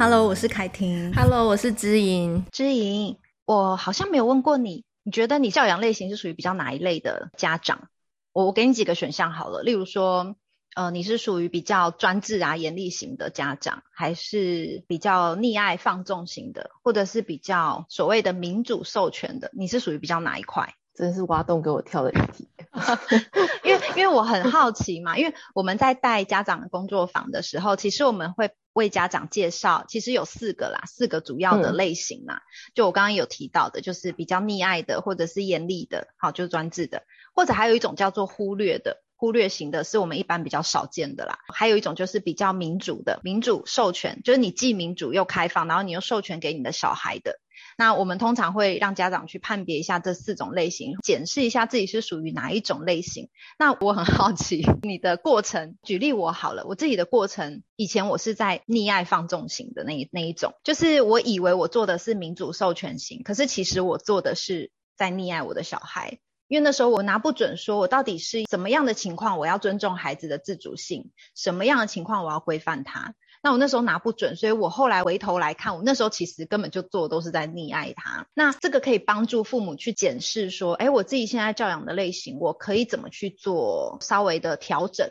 Hello，我是凯婷。Hello，我是知莹。知莹，我好像没有问过你，你觉得你教养类型是属于比较哪一类的家长？我我给你几个选项好了，例如说，呃，你是属于比较专制啊、严厉型的家长，还是比较溺爱放纵型的，或者是比较所谓的民主授权的？你是属于比较哪一块？真是挖洞给我跳的一题，因为因为我很好奇嘛，因为我们在带家长工作坊的时候，其实我们会为家长介绍，其实有四个啦，四个主要的类型啦。嗯、就我刚刚有提到的，就是比较溺爱的，或者是严厉的，好，就是专制的，或者还有一种叫做忽略的，忽略型的，是我们一般比较少见的啦。还有一种就是比较民主的，民主授权，就是你既民主又开放，然后你又授权给你的小孩的。那我们通常会让家长去判别一下这四种类型，检视一下自己是属于哪一种类型。那我很好奇你的过程，举例我好了，我自己的过程，以前我是在溺爱放纵型的那一那一种，就是我以为我做的是民主授权型，可是其实我做的是在溺爱我的小孩，因为那时候我拿不准，说我到底是怎么样的情况，我要尊重孩子的自主性，什么样的情况我要规范他。那我那时候拿不准，所以我后来回头来看，我那时候其实根本就做都是在溺爱他。那这个可以帮助父母去检视说，哎，我自己现在教养的类型，我可以怎么去做稍微的调整。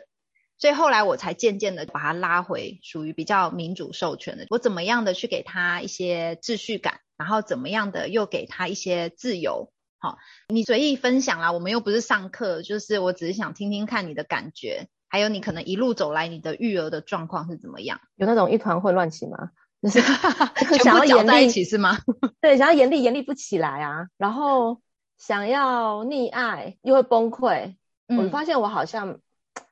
所以后来我才渐渐的把他拉回属于比较民主授权的，我怎么样的去给他一些秩序感，然后怎么样的又给他一些自由。好，你随意分享啦，我们又不是上课，就是我只是想听听看你的感觉。还有你可能一路走来，你的育儿的状况是怎么样？有那种一团混乱期吗？就是 想要严在一起是吗？对，想要严厉严厉不起来啊，然后想要溺爱又会崩溃。嗯、我发现我好像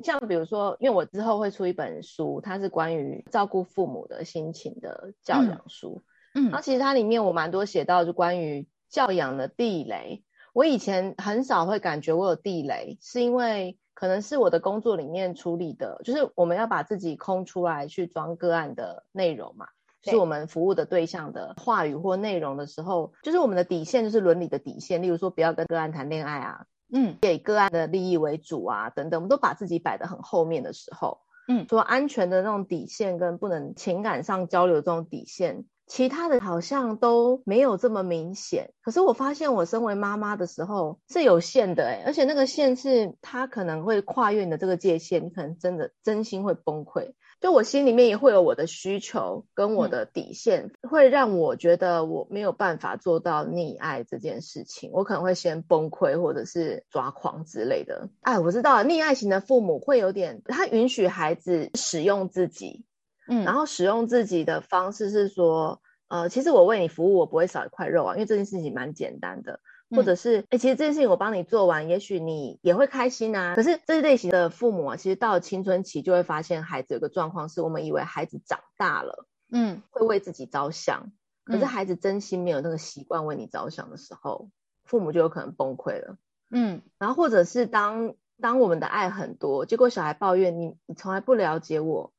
像比如说，因为我之后会出一本书，它是关于照顾父母的心情的教养书。嗯，然后其实它里面我蛮多写到就关于教养的地雷。我以前很少会感觉我有地雷，是因为。可能是我的工作里面处理的，就是我们要把自己空出来去装个案的内容嘛，就是我们服务的对象的话语或内容的时候，就是我们的底线就是伦理的底线，例如说不要跟个案谈恋爱啊，嗯，给个案的利益为主啊，等等，我们都把自己摆得很后面的时候，嗯，说安全的那种底线跟不能情感上交流这种底线。其他的好像都没有这么明显，可是我发现我身为妈妈的时候是有限的诶，而且那个线是它可能会跨越你的这个界限，你可能真的真心会崩溃。就我心里面也会有我的需求跟我的底线，嗯、会让我觉得我没有办法做到溺爱这件事情，我可能会先崩溃或者是抓狂之类的。哎，我知道了，溺爱型的父母会有点，他允许孩子使用自己。嗯，然后使用自己的方式是说，呃，其实我为你服务，我不会少一块肉啊，因为这件事情蛮简单的，或者是，哎、嗯，其实这件事情我帮你做完，也许你也会开心啊。可是这类型的父母啊，其实到了青春期就会发现孩子有个状况，是我们以为孩子长大了，嗯，会为自己着想，可是孩子真心没有那个习惯为你着想的时候，父母就有可能崩溃了。嗯，然后或者是当当我们的爱很多，结果小孩抱怨你，你从来不了解我。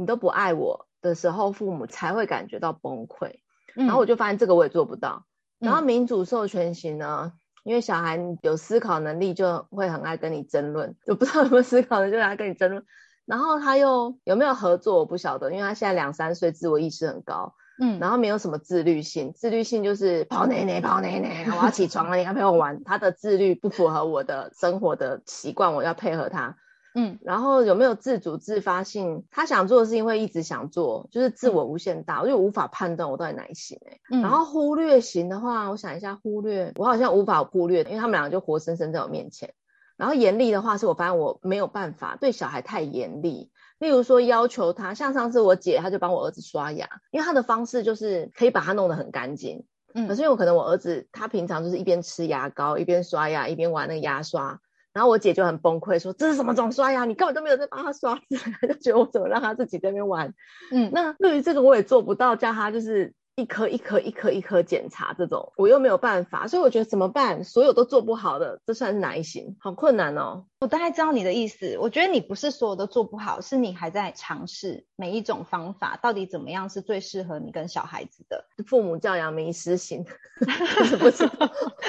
你都不爱我的时候，父母才会感觉到崩溃。嗯、然后我就发现这个我也做不到。嗯、然后民主授权型呢，因为小孩有思考能力，就会很爱跟你争论。就不知道有没有思考能力，就爱跟你争论。然后他又有没有合作，我不晓得，因为他现在两三岁，自我意识很高。嗯，然后没有什么自律性，自律性就是跑奶奶跑奶奶，我要起床了，你要陪我玩。他的自律不符合我的生活的习惯，我要配合他。嗯，然后有没有自主自发性？他想做的事情会一直想做，就是自我无限大，我就无法判断我到底哪一型欸。嗯，然后忽略型的话，我想一下，忽略我好像无法忽略，因为他们两个就活生生在我面前。然后严厉的话，是我发现我没有办法对小孩太严厉，例如说要求他，像上次我姐，她就帮我儿子刷牙，因为她的方式就是可以把他弄得很干净。嗯，可是因为我可能我儿子他平常就是一边吃牙膏，一边刷牙，一边玩那个牙刷。然后我姐就很崩溃，说：“这是什么总刷牙？你根本都没有在帮他刷子，就觉得我怎么让他自己在那边玩。”嗯，那对于这个我也做不到，叫他就是一颗一颗一颗一颗检查这种，我又没有办法，所以我觉得怎么办？所有都做不好的，这算是哪一型？好困难哦。我大概知道你的意思，我觉得你不是所有都做不好，是你还在尝试每一种方法，到底怎么样是最适合你跟小孩子的。父母教养迷失型，不是不是，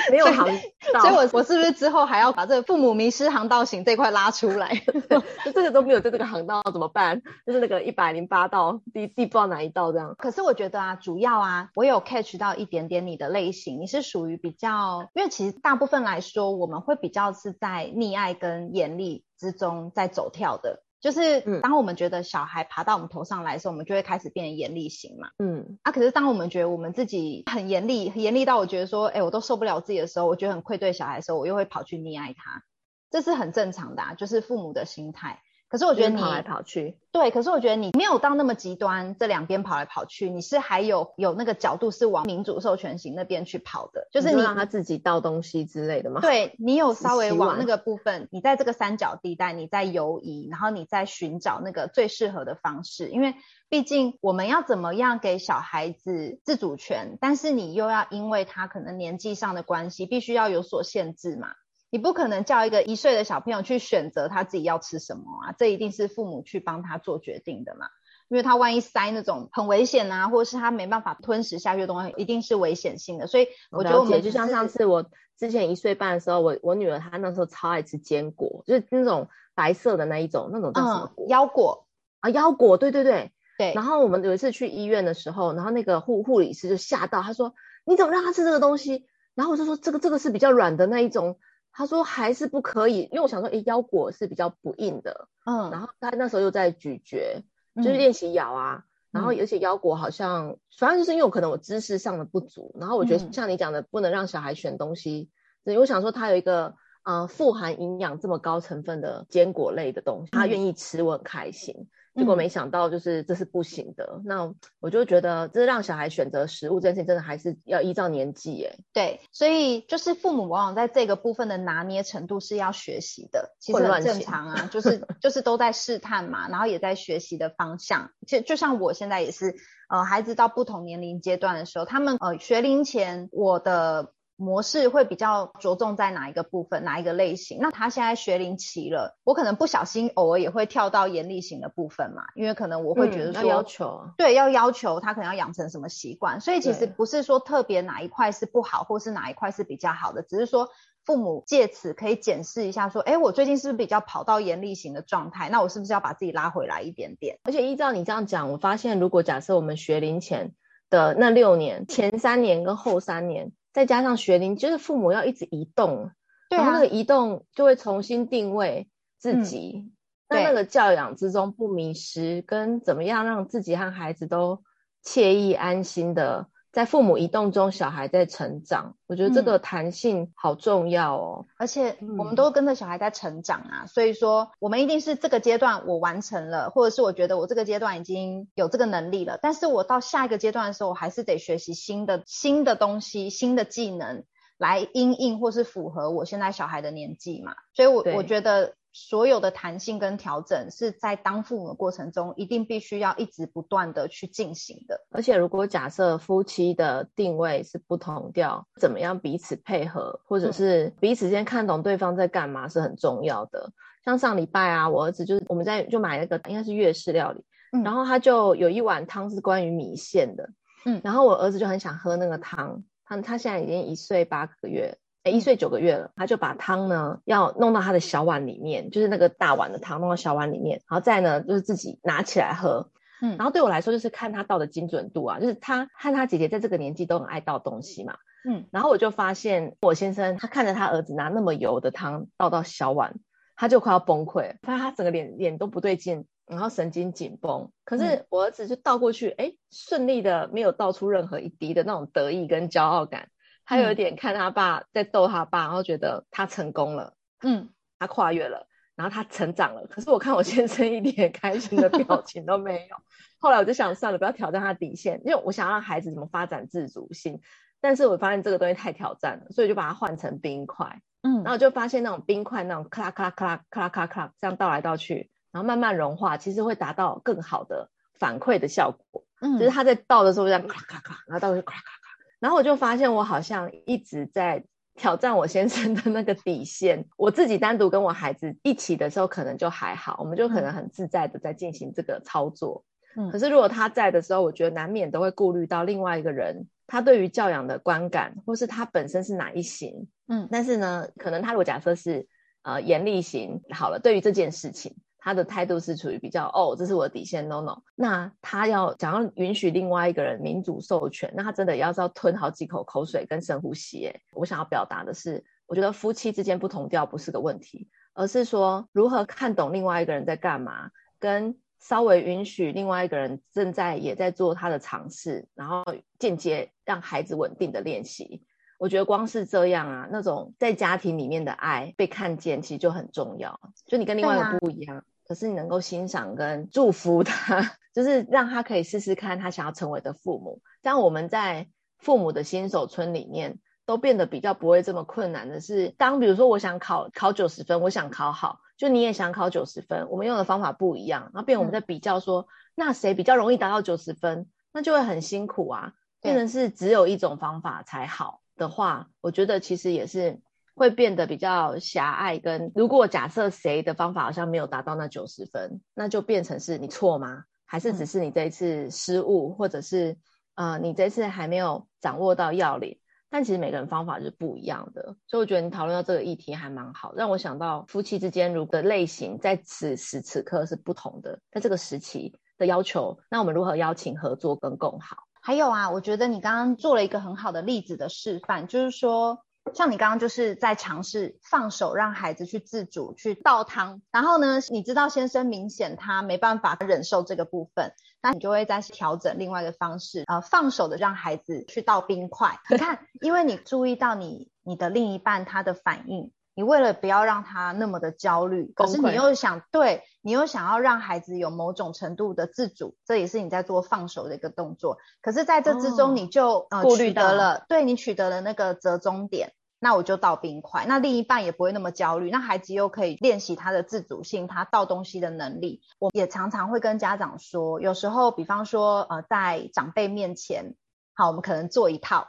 没有航道，所以我我是不是之后还要把这个父母迷失航道型这块拉出来？就这个都没有在这个航道怎么办？就是那个一百零八道，第第不知道哪一道这样。可是我觉得啊，主要啊，我有 catch 到一点点你的类型，你是属于比较，因为其实大部分来说，我们会比较是在溺爱跟严厉之中在走跳的，就是当我们觉得小孩爬到我们头上来的时候，嗯、我们就会开始变严厉型嘛。嗯，啊，可是当我们觉得我们自己很严厉，严厉到我觉得说，哎、欸，我都受不了自己的时候，我觉得很愧对小孩的时候，我又会跑去溺爱他，这是很正常的，啊，就是父母的心态。可是我觉得你跑来跑去，对，可是我觉得你没有到那么极端，这两边跑来跑去，你是还有有那个角度是往民主授权型那边去跑的，就是你让他自己倒东西之类的吗？对，你有稍微往那个部分，你在这个三角地带，你在游移，然后你在寻找那个最适合的方式，因为毕竟我们要怎么样给小孩子自主权，但是你又要因为他可能年纪上的关系，必须要有所限制嘛。你不可能叫一个一岁的小朋友去选择他自己要吃什么啊，这一定是父母去帮他做决定的嘛。因为他万一塞那种很危险啊，或者是他没办法吞食下去的东西，一定是危险性的。所以我觉得我们就像上次我之前一岁半的时候，我我女儿她那时候超爱吃坚果，就是那种白色的那一种，那种叫什么果？嗯，腰果啊，腰果，对对对对。然后我们有一次去医院的时候，然后那个护护理师就吓到，他说：“你怎么让他吃这个东西？”然后我就说：“这个这个是比较软的那一种。”他说还是不可以，因为我想说，诶，腰果是比较不硬的，嗯，然后他那时候又在咀嚼，就是练习咬啊，嗯、然后而且腰果好像，反正就是因为我可能我知识上的不足，然后我觉得像你讲的，不能让小孩选东西，所以我想说他有一个，呃，富含营养这么高成分的坚果类的东西，他愿意吃，我很开心。结果没想到，就是这是不行的。嗯、那我就觉得，这让小孩选择食物这件事情，真的还是要依照年纪耶。对，所以就是父母往往在这个部分的拿捏程度是要学习的，其实很正常啊，就是 就是都在试探嘛，然后也在学习的方向。其实就像我现在也是，呃，孩子到不同年龄阶段的时候，他们呃学龄前我的。模式会比较着重在哪一个部分，哪一个类型？那他现在学龄期了，我可能不小心偶尔也会跳到严厉型的部分嘛，因为可能我会觉得说，嗯、要要求对，要要求他可能要养成什么习惯，所以其实不是说特别哪一块是不好，或是哪一块是比较好的，只是说父母借此可以检视一下，说，哎，我最近是不是比较跑到严厉型的状态？那我是不是要把自己拉回来一点点？而且依照你这样讲，我发现如果假设我们学龄前的那六年，前三年跟后三年。再加上学龄，就是父母要一直移动，对啊，然后那个移动就会重新定位自己，嗯、那那个教养之中不迷失，跟怎么样让自己和孩子都惬意安心的。在父母移动中，小孩在成长，我觉得这个弹性好重要哦。而且我们都跟着小孩在成长啊，所以说我们一定是这个阶段我完成了，或者是我觉得我这个阶段已经有这个能力了，但是我到下一个阶段的时候，我还是得学习新的新的东西、新的技能来因应或是符合我现在小孩的年纪嘛。所以我，我我觉得。所有的弹性跟调整是在当父母的过程中，一定必须要一直不断的去进行的。而且，如果假设夫妻的定位是不同调，怎么样彼此配合，或者是彼此间看懂对方在干嘛，是很重要的。像上礼拜啊，我儿子就是我们在就买了个应该是粤式料理，嗯，然后他就有一碗汤是关于米线的，嗯，然后我儿子就很想喝那个汤，他他现在已经一岁八个月。哎，一岁九个月了，他就把汤呢要弄到他的小碗里面，就是那个大碗的汤弄到小碗里面，然后再呢就是自己拿起来喝。嗯，然后对我来说就是看他倒的精准度啊，就是他和他姐姐在这个年纪都很爱倒东西嘛。嗯，然后我就发现我先生他看着他儿子拿那么油的汤倒到小碗，他就快要崩溃，发现他整个脸脸都不对劲，然后神经紧绷。可是我儿子就倒过去，哎，顺利的没有倒出任何一滴的那种得意跟骄傲感。他有点看他爸在逗他爸，然后觉得他成功了，嗯，他跨越了，然后他成长了。可是我看我先生一点开心的表情都没有。后来我就想算了，不要挑战他底线，因为我想让孩子怎么发展自主性。但是我发现这个东西太挑战了，所以就把它换成冰块，嗯，然后就发现那种冰块那种咔啦咔啦咔啦咔啦咔啦这样倒来倒去，然后慢慢融化，其实会达到更好的反馈的效果。嗯，就是他在倒的时候这样咔咔咔，然后倒去咔咔咔，然后我就发现我好像一直在挑战我先生的那个底线。我自己单独跟我孩子一起的时候，可能就还好，我们就可能很自在的在进行这个操作。嗯，可是如果他在的时候，我觉得难免都会顾虑到另外一个人，他对于教养的观感，或是他本身是哪一型。嗯，但是呢，可能他如果假设是呃严厉型，好了，对于这件事情。他的态度是处于比较哦，这是我的底线，no no。那他要想要允许另外一个人民主授权，那他真的要是要吞好几口口水跟深呼吸。哎，我想要表达的是，我觉得夫妻之间不同调不是个问题，而是说如何看懂另外一个人在干嘛，跟稍微允许另外一个人正在也在做他的尝试，然后间接让孩子稳定的练习。我觉得光是这样啊，那种在家庭里面的爱被看见，其实就很重要。就你跟另外一个不一样。可是你能够欣赏跟祝福他，就是让他可以试试看他想要成为的父母。这样我们在父母的新手村里面都变得比较不会这么困难的是，当比如说我想考考九十分，我想考好，就你也想考九十分，我们用的方法不一样，然后变我们在比较说，嗯、那谁比较容易达到九十分，那就会很辛苦啊。变成是只有一种方法才好的话，我觉得其实也是。会变得比较狭隘，跟如果假设谁的方法好像没有达到那九十分，那就变成是你错吗？还是只是你这一次失误，嗯、或者是呃你这次还没有掌握到要领？但其实每个人方法是不一样的，所以我觉得你讨论到这个议题还蛮好，让我想到夫妻之间如果的类型在此时此刻是不同的，在这个时期的要求，那我们如何邀请合作跟共好？还有啊，我觉得你刚刚做了一个很好的例子的示范，就是说。像你刚刚就是在尝试放手让孩子去自主去倒汤，然后呢，你知道先生明显他没办法忍受这个部分，那你就会再调整另外一个方式，呃，放手的让孩子去倒冰块。你看，因为你注意到你你的另一半他的反应。你为了不要让他那么的焦虑，可是你又想，对，你又想要让孩子有某种程度的自主，这也是你在做放手的一个动作。可是在这之中，你就、哦、呃取得了，对，你取得了那个折中点，那我就倒冰块，那另一半也不会那么焦虑，那孩子又可以练习他的自主性，他倒东西的能力。我也常常会跟家长说，有时候，比方说，呃，在长辈面前，好，我们可能做一套。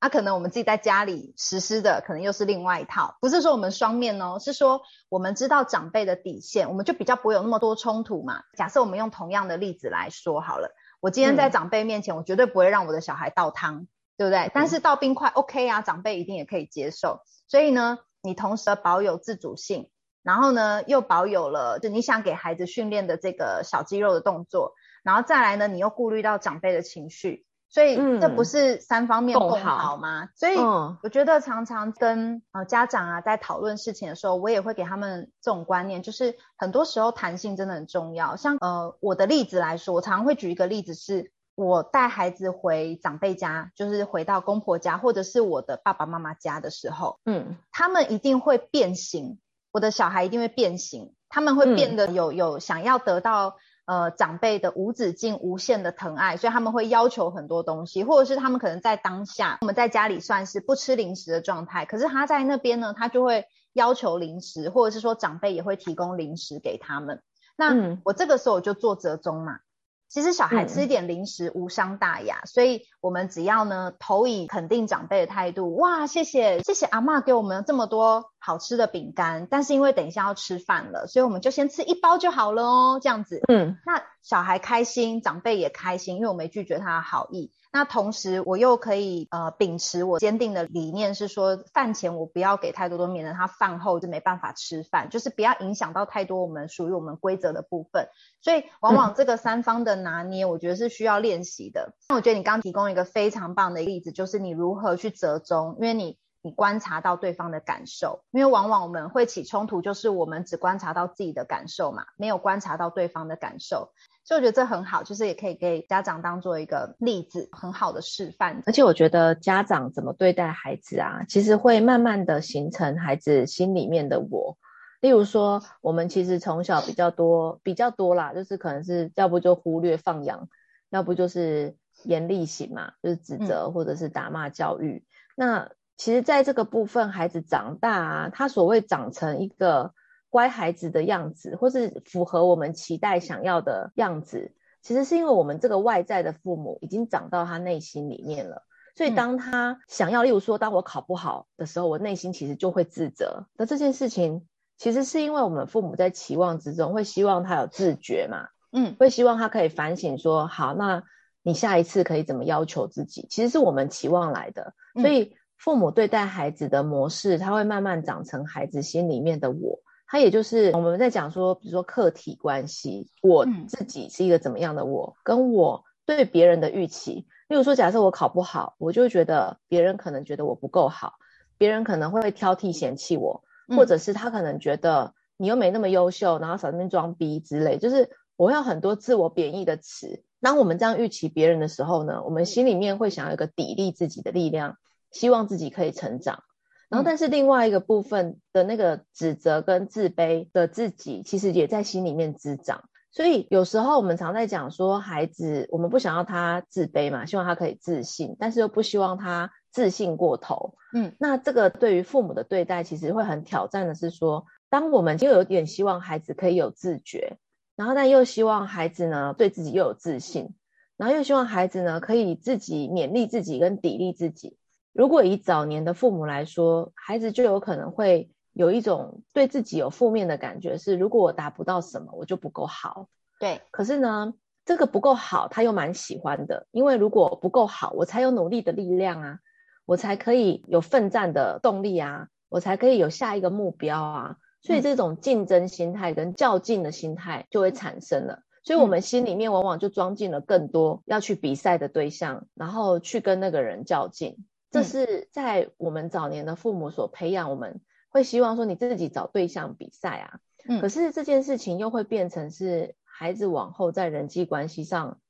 那、啊、可能我们自己在家里实施的，可能又是另外一套。不是说我们双面哦，是说我们知道长辈的底线，我们就比较不会有那么多冲突嘛。假设我们用同样的例子来说好了，我今天在长辈面前，我绝对不会让我的小孩倒汤，对不对？嗯、但是倒冰块 OK 啊，长辈一定也可以接受。所以呢，你同时保有自主性，然后呢，又保有了就你想给孩子训练的这个小肌肉的动作，然后再来呢，你又顾虑到长辈的情绪。所以这不是三方面共好吗？嗯、所以我觉得常常跟呃家长啊在讨论事情的时候，我也会给他们这种观念，就是很多时候弹性真的很重要。像呃我的例子来说，我常常会举一个例子是，我带孩子回长辈家，就是回到公婆家或者是我的爸爸妈妈家的时候，嗯，他们一定会变形，我的小孩一定会变形，他们会变得有有想要得到。呃，长辈的无止境、无限的疼爱，所以他们会要求很多东西，或者是他们可能在当下，我们在家里算是不吃零食的状态，可是他在那边呢，他就会要求零食，或者是说长辈也会提供零食给他们。那我这个时候我就做折中嘛。其实小孩吃一点零食无伤大雅，嗯、所以我们只要呢投以肯定长辈的态度，哇，谢谢谢谢阿妈给我们这么多好吃的饼干，但是因为等一下要吃饭了，所以我们就先吃一包就好了哦，这样子，嗯，那小孩开心，长辈也开心，因为我没拒绝他的好意。那同时，我又可以呃秉持我坚定的理念，是说饭前我不要给太多的，免得他饭后就没办法吃饭，就是不要影响到太多我们属于我们规则的部分。所以，往往这个三方的拿捏，我觉得是需要练习的。那、我觉得你刚提供一个非常棒的例子，就是你如何去折中，因为你你观察到对方的感受，因为往往我们会起冲突，就是我们只观察到自己的感受嘛，没有观察到对方的感受。所以我觉得这很好，就是也可以给家长当做一个例子，很好的示范。而且我觉得家长怎么对待孩子啊，其实会慢慢的形成孩子心里面的我。例如说，我们其实从小比较多比较多啦，就是可能是要不就忽略放养，要不就是严厉型嘛，就是指责或者是打骂教育。嗯、那其实在这个部分，孩子长大啊，他所谓长成一个。乖孩子的样子，或是符合我们期待想要的样子，其实是因为我们这个外在的父母已经长到他内心里面了，所以当他想要，例如说，当我考不好的时候，我内心其实就会自责。那这件事情其实是因为我们父母在期望之中会希望他有自觉嘛，嗯，会希望他可以反省说，好，那你下一次可以怎么要求自己？其实是我们期望来的，所以父母对待孩子的模式，他会慢慢长成孩子心里面的我。他也就是我们在讲说，比如说客体关系，我自己是一个怎么样的我，跟我对别人的预期。例如说，假设我考不好，我就会觉得别人可能觉得我不够好，别人可能会挑剔嫌弃我，或者是他可能觉得你又没那么优秀，然后少在那边装逼之类，就是我会有很多自我贬义的词。当我们这样预期别人的时候呢，我们心里面会想要一个砥砺自己的力量，希望自己可以成长。然后，但是另外一个部分的那个指责跟自卑的自己，其实也在心里面滋长。所以有时候我们常在讲说，孩子我们不想要他自卑嘛，希望他可以自信，但是又不希望他自信过头。嗯，那这个对于父母的对待，其实会很挑战的是说，当我们就有点希望孩子可以有自觉，然后但又希望孩子呢对自己又有自信，然后又希望孩子呢可以自己勉励自己跟砥砺自己。如果以早年的父母来说，孩子就有可能会有一种对自己有负面的感觉，是如果我达不到什么，我就不够好。对，可是呢，这个不够好，他又蛮喜欢的，因为如果不够好，我才有努力的力量啊，我才可以有奋战的动力啊，我才可以有下一个目标啊，所以这种竞争心态跟较劲的心态就会产生了，所以我们心里面往往就装进了更多要去比赛的对象，然后去跟那个人较劲。这是在我们早年的父母所培养，我们会希望说你自己找对象比赛啊。嗯，可是这件事情又会变成是孩子往后在人际关系上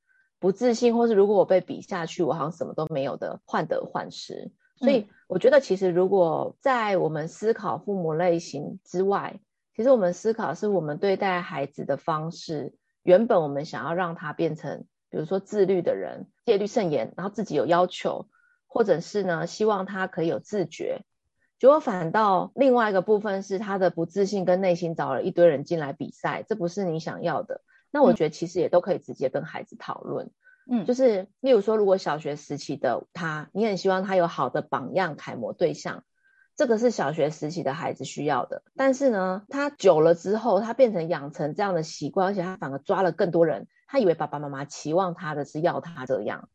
不自信，或是如果我被比下去，我好像什么都没有的患得患失。所以我觉得，其实如果在我们思考父母类型之外，其实我们思考是我们对待孩子的方式。原本我们想要让他变成，比如说自律的人，戒律慎言，然后自己有要求。或者是呢，希望他可以有自觉，结果反倒另外一个部分是他的不自信跟内心找了一堆人进来比赛，这不是你想要的。那我觉得其实也都可以直接跟孩子讨论，嗯，就是例如说，如果小学时期的他，你很希望他有好的榜样楷模对象，这个是小学时期的孩子需要的。但是呢，他久了之后，他变成养成这样的习惯，而且他反而抓了更多人，他以为爸爸妈妈期望他的是要他这样。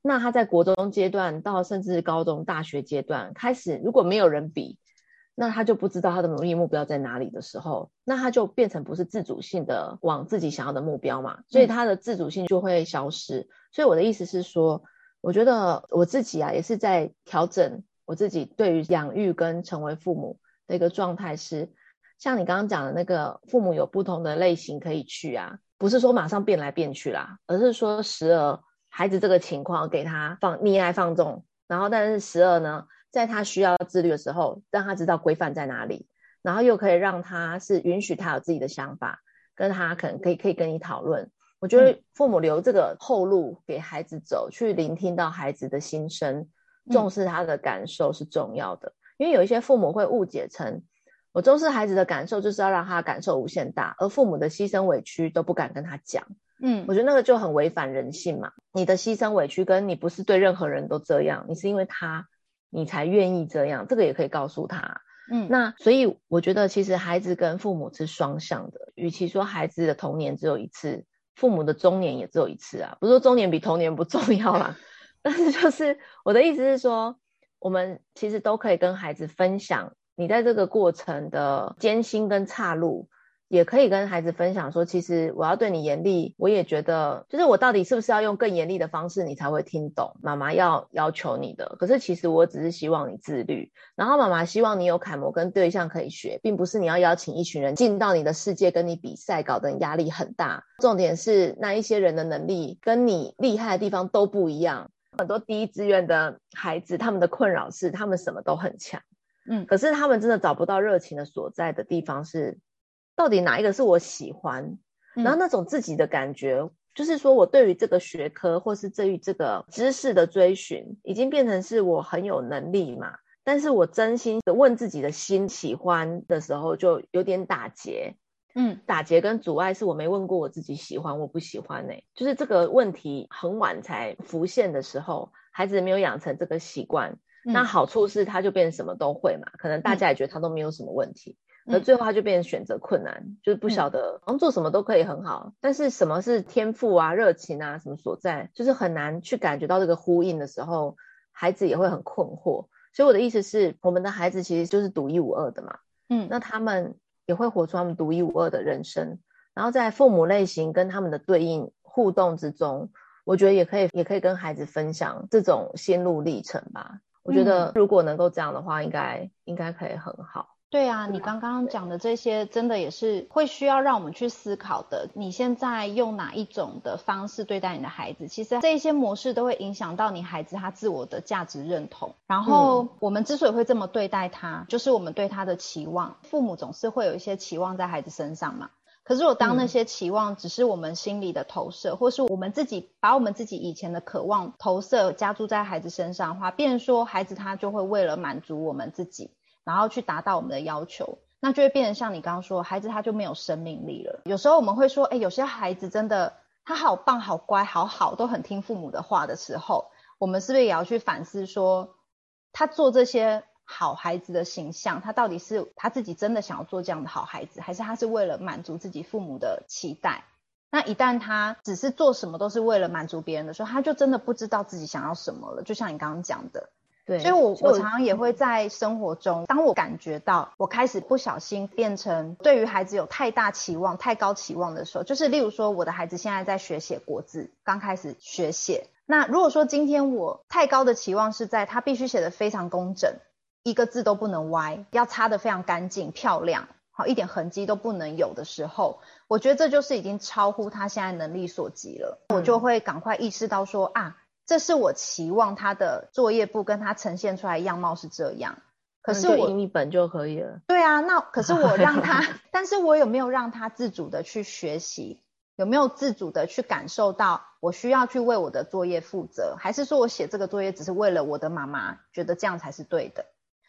那他在国中阶段到甚至高中、大学阶段开始，如果没有人比，那他就不知道他的努力目标在哪里的时候，那他就变成不是自主性的往自己想要的目标嘛，所以他的自主性就会消失。嗯。所以我的意思是说，我觉得我自己啊，也是在调整我自己对于养育跟成为父母的一个状态是，像你刚刚讲的那个父母有不同的类型可以去啊，不是说马上变来变去啦，而是说时而。孩子这个情况给他放溺爱放纵，然后但是十二呢，在他需要自律的时候，让他知道规范在哪里，然后又可以让他是允许他有自己的想法，跟他可能可以可以跟你讨论。我觉得父母留这个后路给孩子走，去聆听到孩子的心声，重视他的感受是重要的。因为有一些父母会误解成，我重视孩子的感受就是要让他感受无限大，而父母的牺牲委屈都不敢跟他讲。嗯，我觉得那个就很违反人性嘛。你的牺牲委屈跟你不是对任何人都这样，你是因为他，你才愿意这样，这个也可以告诉他。嗯，那所以我觉得其实孩子跟父母是双向的，与其说孩子的童年只有一次，父母的中年也只有一次啊。不是说中年比童年不重要啦，但是就是我的意思是说，我们其实都可以跟孩子分享你在这个过程的艰辛跟岔路。也可以跟孩子分享说，其实我要对你严厉，我也觉得，就是我到底是不是要用更严厉的方式，你才会听懂妈妈要要求你的。可是其实我只是希望你自律，然后妈妈希望你有楷模跟对象可以学，并不是你要邀请一群人进到你的世界跟你比赛，搞得你压力很大。重点是那一些人的能力跟你厉害的地方都不一样。很多第一志愿的孩子，他们的困扰是他们什么都很强，嗯，可是他们真的找不到热情的所在的地方是。到底哪一个是我喜欢？然后那种自己的感觉，嗯、就是说我对于这个学科或是对于这个知识的追寻，已经变成是我很有能力嘛。但是我真心的问自己的心喜欢的时候，就有点打结。嗯，打结跟阻碍是我没问过我自己喜欢我不喜欢呢、欸，就是这个问题很晚才浮现的时候，孩子没有养成这个习惯，嗯、那好处是他就变什么都会嘛，可能大家也觉得他都没有什么问题。嗯那最后他就变成选择困难，嗯、就是不晓得，好像做什么都可以很好，但是什么是天赋啊、热情啊什么所在，就是很难去感觉到这个呼应的时候，孩子也会很困惑。所以我的意思是，我们的孩子其实就是独一无二的嘛，嗯，那他们也会活出他们独一无二的人生。然后在父母类型跟他们的对应互动之中，我觉得也可以，也可以跟孩子分享这种心路历程吧。我觉得如果能够这样的话，应该应该可以很好。对啊，你刚刚讲的这些，真的也是会需要让我们去思考的。你现在用哪一种的方式对待你的孩子，其实这些模式都会影响到你孩子他自我的价值认同。然后我们之所以会这么对待他，就是我们对他的期望。父母总是会有一些期望在孩子身上嘛。可是我当那些期望只是我们心里的投射，或是我们自己把我们自己以前的渴望投射加注在孩子身上的话，变成说孩子他就会为了满足我们自己。然后去达到我们的要求，那就会变成像你刚刚说，孩子他就没有生命力了。有时候我们会说，哎，有些孩子真的他好棒、好乖、好好，都很听父母的话的时候，我们是不是也要去反思说，他做这些好孩子的形象，他到底是他自己真的想要做这样的好孩子，还是他是为了满足自己父母的期待？那一旦他只是做什么都是为了满足别人的时候，他就真的不知道自己想要什么了。就像你刚刚讲的。对，所以我我常常也会在生活中，当我感觉到我开始不小心变成对于孩子有太大期望、太高期望的时候，就是例如说我的孩子现在在学写国字，刚开始学写。那如果说今天我太高的期望是在他必须写得非常工整，一个字都不能歪，要擦得非常干净漂亮，好，一点痕迹都不能有的时候，我觉得这就是已经超乎他现在能力所及了。我就会赶快意识到说啊。这是我期望他的作业簿跟他呈现出来样貌是这样，可是我印一本就可以了。对啊，那可是我让他，但是我有没有让他自主的去学习？有没有自主的去感受到我需要去为我的作业负责？还是说我写这个作业只是为了我的妈妈觉得这样才是对的？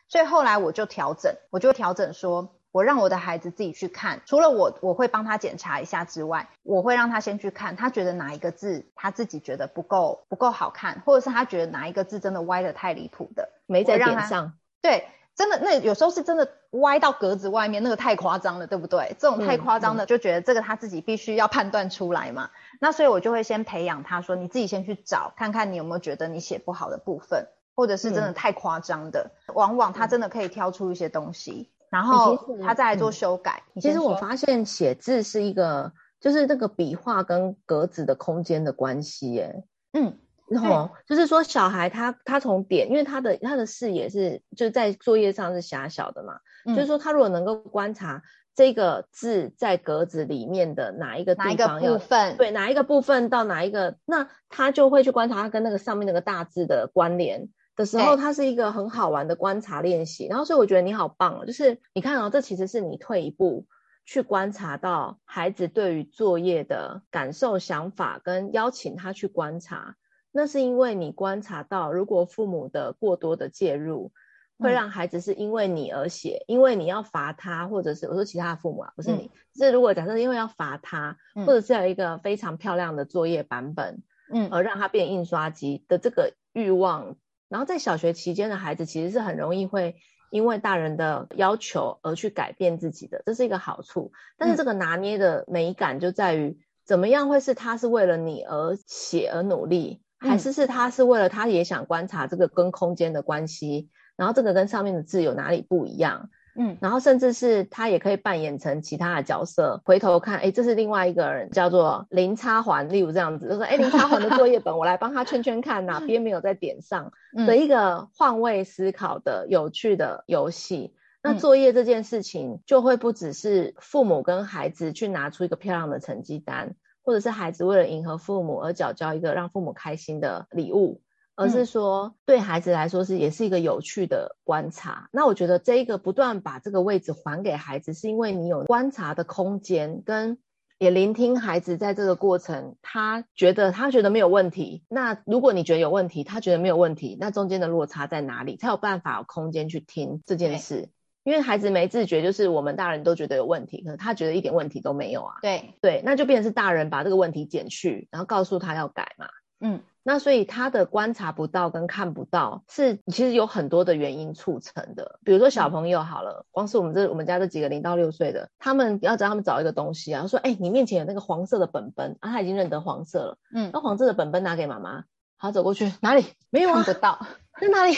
所以后来我就调整，我就调整说。我让我的孩子自己去看，除了我我会帮他检查一下之外，我会让他先去看，他觉得哪一个字他自己觉得不够不够好看，或者是他觉得哪一个字真的歪的太离谱的，没在点上。对，真的那有时候是真的歪到格子外面，那个太夸张了，对不对？这种太夸张的，就觉得这个他自己必须要判断出来嘛。那所以我就会先培养他说，你自己先去找，看看你有没有觉得你写不好的部分，或者是真的太夸张的，嗯、往往他真的可以挑出一些东西。然后他再来做修改。嗯、其实我发现写字是一个，就是那个笔画跟格子的空间的关系耶。嗯，然后就是说小孩他他从点，因为他的他的视野是就是在作业上是狭小的嘛，嗯、就是说他如果能够观察这个字在格子里面的哪一个地方部分，对哪一个部分到哪一个，那他就会去观察他跟那个上面那个大字的关联。的时候，它是一个很好玩的观察练习，然后所以我觉得你好棒哦，就是你看哦，这其实是你退一步去观察到孩子对于作业的感受、想法，跟邀请他去观察，那是因为你观察到，如果父母的过多的介入，会让孩子是因为你而写，嗯、因为你要罚他，或者是我说其他的父母啊，不是你，是、嗯、如果假设因为要罚他，嗯、或者是有一个非常漂亮的作业版本，嗯，而让他变印刷机的这个欲望。然后在小学期间的孩子其实是很容易会因为大人的要求而去改变自己的，这是一个好处。但是这个拿捏的美感就在于怎么样会是他是为了你而写而努力，还是是他是为了他也想观察这个跟空间的关系，然后这个跟上面的字有哪里不一样。嗯，然后甚至是他也可以扮演成其他的角色，回头看，哎，这是另外一个人，叫做林插环，例如这样子，就说，哎，林插环的作业本，我来帮他圈圈看，哪边没有在点上 的一个换位思考的有趣的游戏。那作业这件事情，就会不只是父母跟孩子去拿出一个漂亮的成绩单，或者是孩子为了迎合父母而缴交一个让父母开心的礼物。而是说，对孩子来说是也是一个有趣的观察。那我觉得这一个不断把这个位置还给孩子，是因为你有观察的空间，跟也聆听孩子在这个过程，他觉得他觉得没有问题。那如果你觉得有问题，他觉得没有问题，那中间的落差在哪里？才有办法有空间去听这件事。因为孩子没自觉，就是我们大人都觉得有问题，可是他觉得一点问题都没有啊。对对，那就变成是大人把这个问题减去，然后告诉他要改嘛。嗯，那所以他的观察不到跟看不到，是其实有很多的原因促成的。比如说小朋友好了，嗯、光是我们这我们家这几个零到六岁的，他们要找他们找一个东西啊，说哎、欸，你面前有那个黄色的本本啊，他已经认得黄色了。嗯，那黄色的本本拿给妈妈，好走过去哪里？没有啊，看不到在哪里？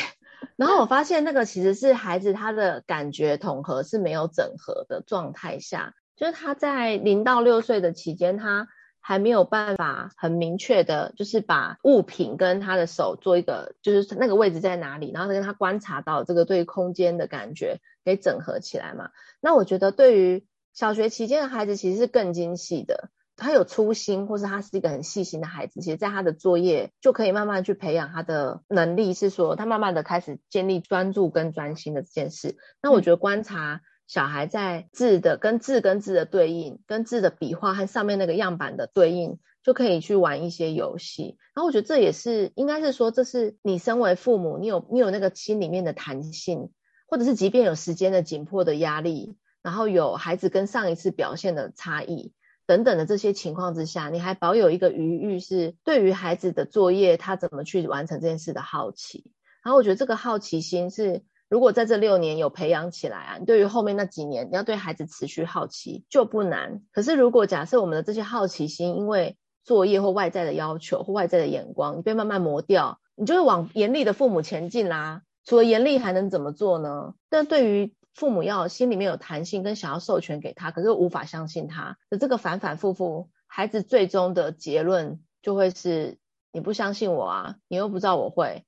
然后我发现那个其实是孩子他的感觉统合是没有整合的状态下，就是他在零到六岁的期间，他还没有办法很明确的，就是把物品跟他的手做一个，就是那个位置在哪里，然后跟他观察到这个对空间的感觉给整合起来嘛。那我觉得对于小学期间的孩子，其实是更精细的。他有粗心，或是他是一个很细心的孩子，其实在他的作业就可以慢慢去培养他的能力，是说他慢慢的开始建立专注跟专心的这件事。那我觉得观察小孩在字的跟字跟字的对应，跟字的笔画和上面那个样板的对应，就可以去玩一些游戏。然后我觉得这也是应该是说，这是你身为父母，你有你有那个心里面的弹性，或者是即便有时间的紧迫的压力，然后有孩子跟上一次表现的差异。等等的这些情况之下，你还保有一个余裕，是对于孩子的作业，他怎么去完成这件事的好奇。然后我觉得这个好奇心是，如果在这六年有培养起来啊，你对于后面那几年，你要对孩子持续好奇就不难。可是如果假设我们的这些好奇心，因为作业或外在的要求或外在的眼光，你被慢慢磨掉，你就会往严厉的父母前进啦。除了严厉，还能怎么做呢？但对于父母要心里面有弹性，跟想要授权给他，可是无法相信他的这个反反复复，孩子最终的结论就会是你不相信我啊，你又不知道我会，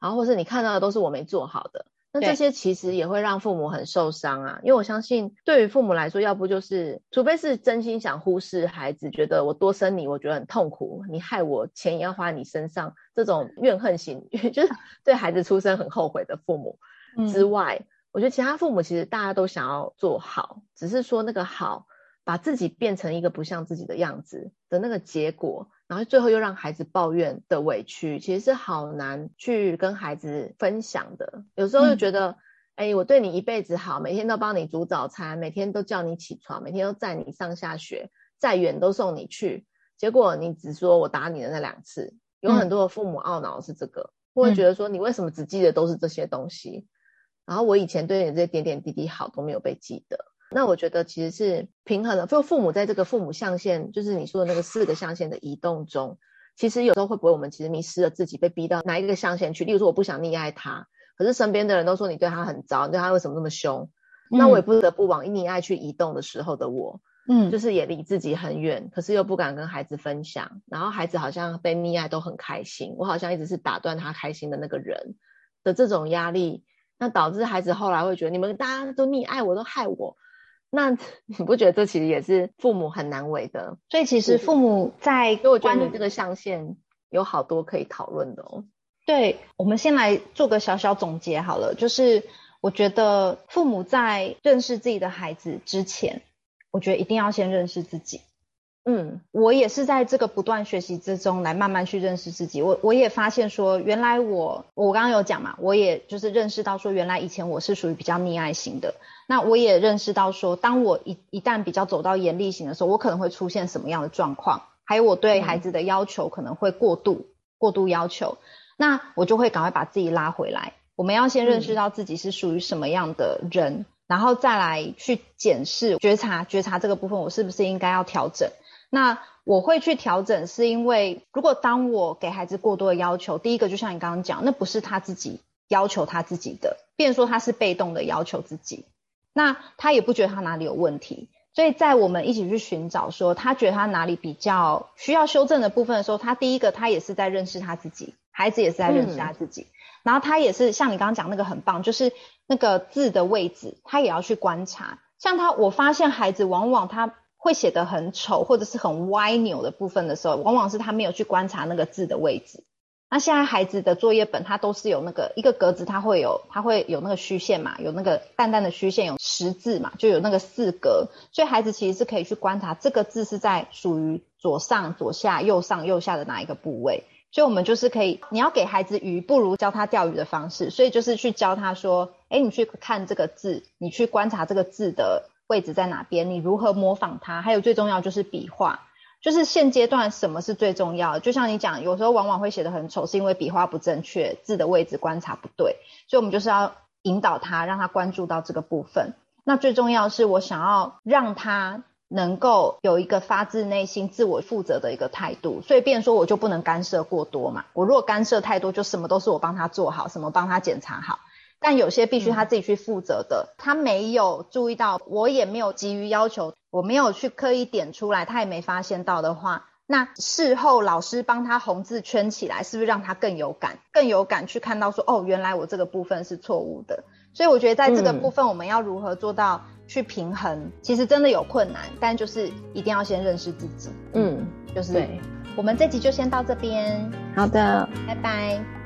然后或是你看到的都是我没做好的，那这些其实也会让父母很受伤啊。因为我相信，对于父母来说，要不就是除非是真心想忽视孩子，觉得我多生你，我觉得很痛苦，你害我钱也要花在你身上，这种怨恨型，就是对孩子出生很后悔的父母之外。嗯我觉得其他父母其实大家都想要做好，只是说那个好，把自己变成一个不像自己的样子的那个结果，然后最后又让孩子抱怨的委屈，其实是好难去跟孩子分享的。有时候就觉得，哎、嗯，我对你一辈子好，每天都帮你煮早餐，每天都叫你起床，每天都载你上下学，再远都送你去，结果你只说我打你的那两次，有很多的父母懊恼是这个，或、嗯、者觉得说你为什么只记得都是这些东西？然后我以前对你这些点点滴滴好都没有被记得，那我觉得其实是平衡的。就父母在这个父母象限，就是你说的那个四个象限的移动中，其实有时候会不会我们其实迷失了自己，被逼到哪一个象限去？例如说我不想溺爱他，可是身边的人都说你对他很糟，你对他为什么那么凶？嗯、那我也不得不往溺爱去移动的时候的我，嗯，就是也离自己很远，可是又不敢跟孩子分享，然后孩子好像被溺爱都很开心，我好像一直是打断他开心的那个人的这种压力。那导致孩子后来会觉得你们大家都溺爱我，都害我。那 你不觉得这其实也是父母很难为的？所以其实父母在，所以我觉得你这个象限有好多可以讨论的哦。对，我们先来做个小小总结好了。就是我觉得父母在认识自己的孩子之前，我觉得一定要先认识自己。嗯，我也是在这个不断学习之中来慢慢去认识自己。我我也发现说，原来我我刚刚有讲嘛，我也就是认识到说，原来以前我是属于比较溺爱型的。那我也认识到说，当我一一旦比较走到严厉型的时候，我可能会出现什么样的状况，还有我对孩子的要求可能会过度过度要求，那我就会赶快把自己拉回来。我们要先认识到自己是属于什么样的人，然后再来去检视、觉察、觉察这个部分，我是不是应该要调整。那我会去调整，是因为如果当我给孩子过多的要求，第一个就像你刚刚讲，那不是他自己要求他自己的，变说他是被动的要求自己，那他也不觉得他哪里有问题，所以在我们一起去寻找说他觉得他哪里比较需要修正的部分的时候，他第一个他也是在认识他自己，孩子也是在认识他自己，嗯、然后他也是像你刚刚讲那个很棒，就是那个字的位置，他也要去观察，像他，我发现孩子往往他。会写得很丑或者是很歪扭的部分的时候，往往是他没有去观察那个字的位置。那现在孩子的作业本，它都是有那个一个格子，它会有它会有那个虚线嘛，有那个淡淡的虚线，有十字嘛，就有那个四格。所以孩子其实是可以去观察这个字是在属于左上、左下、右上、右下的哪一个部位。所以我们就是可以，你要给孩子鱼，不如教他钓鱼的方式。所以就是去教他说，哎，你去看这个字，你去观察这个字的位置在哪边，你如何模仿它，还有最重要就是笔画。就是现阶段什么是最重要的？就像你讲，有时候往往会写得很丑，是因为笔画不正确，字的位置观察不对。所以我们就是要引导他，让他关注到这个部分。那最重要是，我想要让他能够有一个发自内心、自我负责的一个态度。所以，变说我就不能干涉过多嘛。我如果干涉太多，就什么都是我帮他做好，什么帮他检查好。但有些必须他自己去负责的，他没有注意到，我也没有急于要求，我没有去刻意点出来，他也没发现到的话，那事后老师帮他红字圈起来，是不是让他更有感，更有感去看到说，哦，原来我这个部分是错误的。所以我觉得在这个部分，我们要如何做到去平衡，嗯、其实真的有困难，但就是一定要先认识自己。嗯，就是。我们这集就先到这边。好的，拜拜。